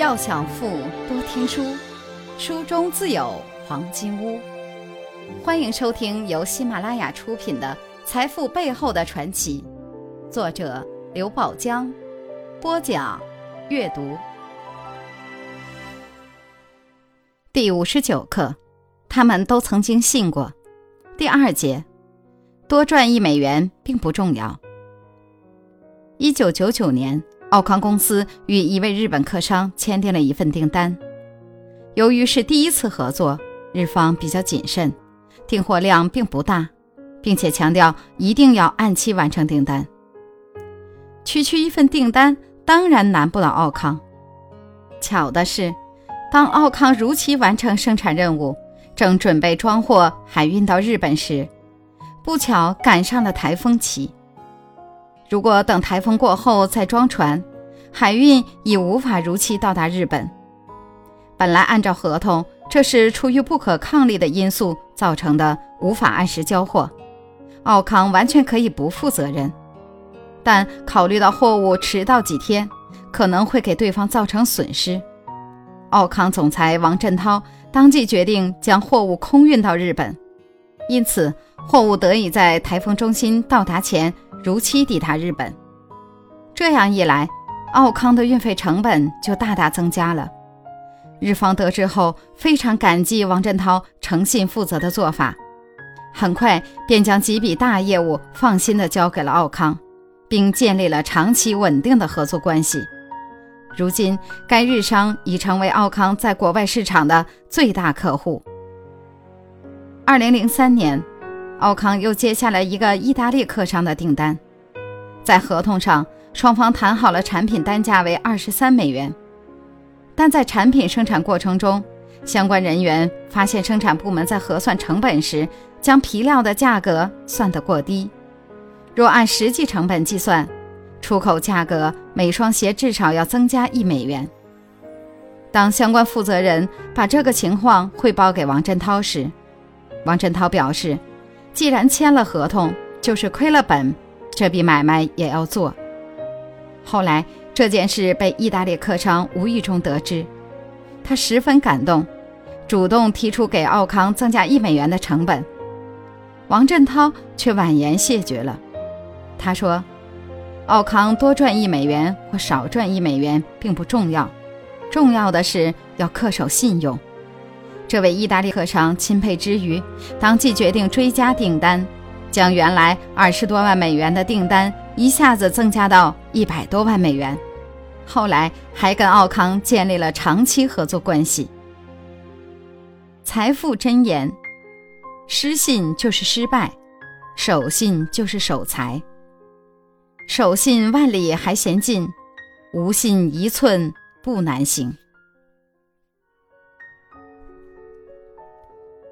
要想富，多听书，书中自有黄金屋。欢迎收听由喜马拉雅出品的《财富背后的传奇》，作者刘宝江，播讲阅读。第五十九课，他们都曾经信过。第二节，多赚一美元并不重要。一九九九年。奥康公司与一位日本客商签订了一份订单。由于是第一次合作，日方比较谨慎，订货量并不大，并且强调一定要按期完成订单。区区一份订单当然难不倒奥康。巧的是，当奥康如期完成生产任务，正准备装货海运到日本时，不巧赶上了台风期。如果等台风过后再装船，海运已无法如期到达日本。本来按照合同，这是出于不可抗力的因素造成的，无法按时交货，奥康完全可以不负责任。但考虑到货物迟到几天，可能会给对方造成损失，奥康总裁王振涛当即决定将货物空运到日本，因此货物得以在台风中心到达前。如期抵达日本，这样一来，奥康的运费成本就大大增加了。日方得知后，非常感激王振涛诚信负责的做法，很快便将几笔大业务放心的交给了奥康，并建立了长期稳定的合作关系。如今，该日商已成为奥康在国外市场的最大客户。二零零三年。奥康又接下来一个意大利客商的订单，在合同上双方谈好了产品单价为二十三美元，但在产品生产过程中，相关人员发现生产部门在核算成本时将皮料的价格算得过低，若按实际成本计算，出口价格每双鞋至少要增加一美元。当相关负责人把这个情况汇报给王振涛时，王振涛表示。既然签了合同，就是亏了本，这笔买卖也要做。后来这件事被意大利客商无意中得知，他十分感动，主动提出给奥康增加一美元的成本。王振涛却婉言谢绝了。他说：“奥康多赚一美元或少赚一美元并不重要，重要的是要恪守信用。”这位意大利客商钦佩之余，当即决定追加订单，将原来二十多万美元的订单一下子增加到一百多万美元。后来还跟奥康建立了长期合作关系。财富箴言：失信就是失败，守信就是守财。守信万里还嫌近，无信一寸不难行。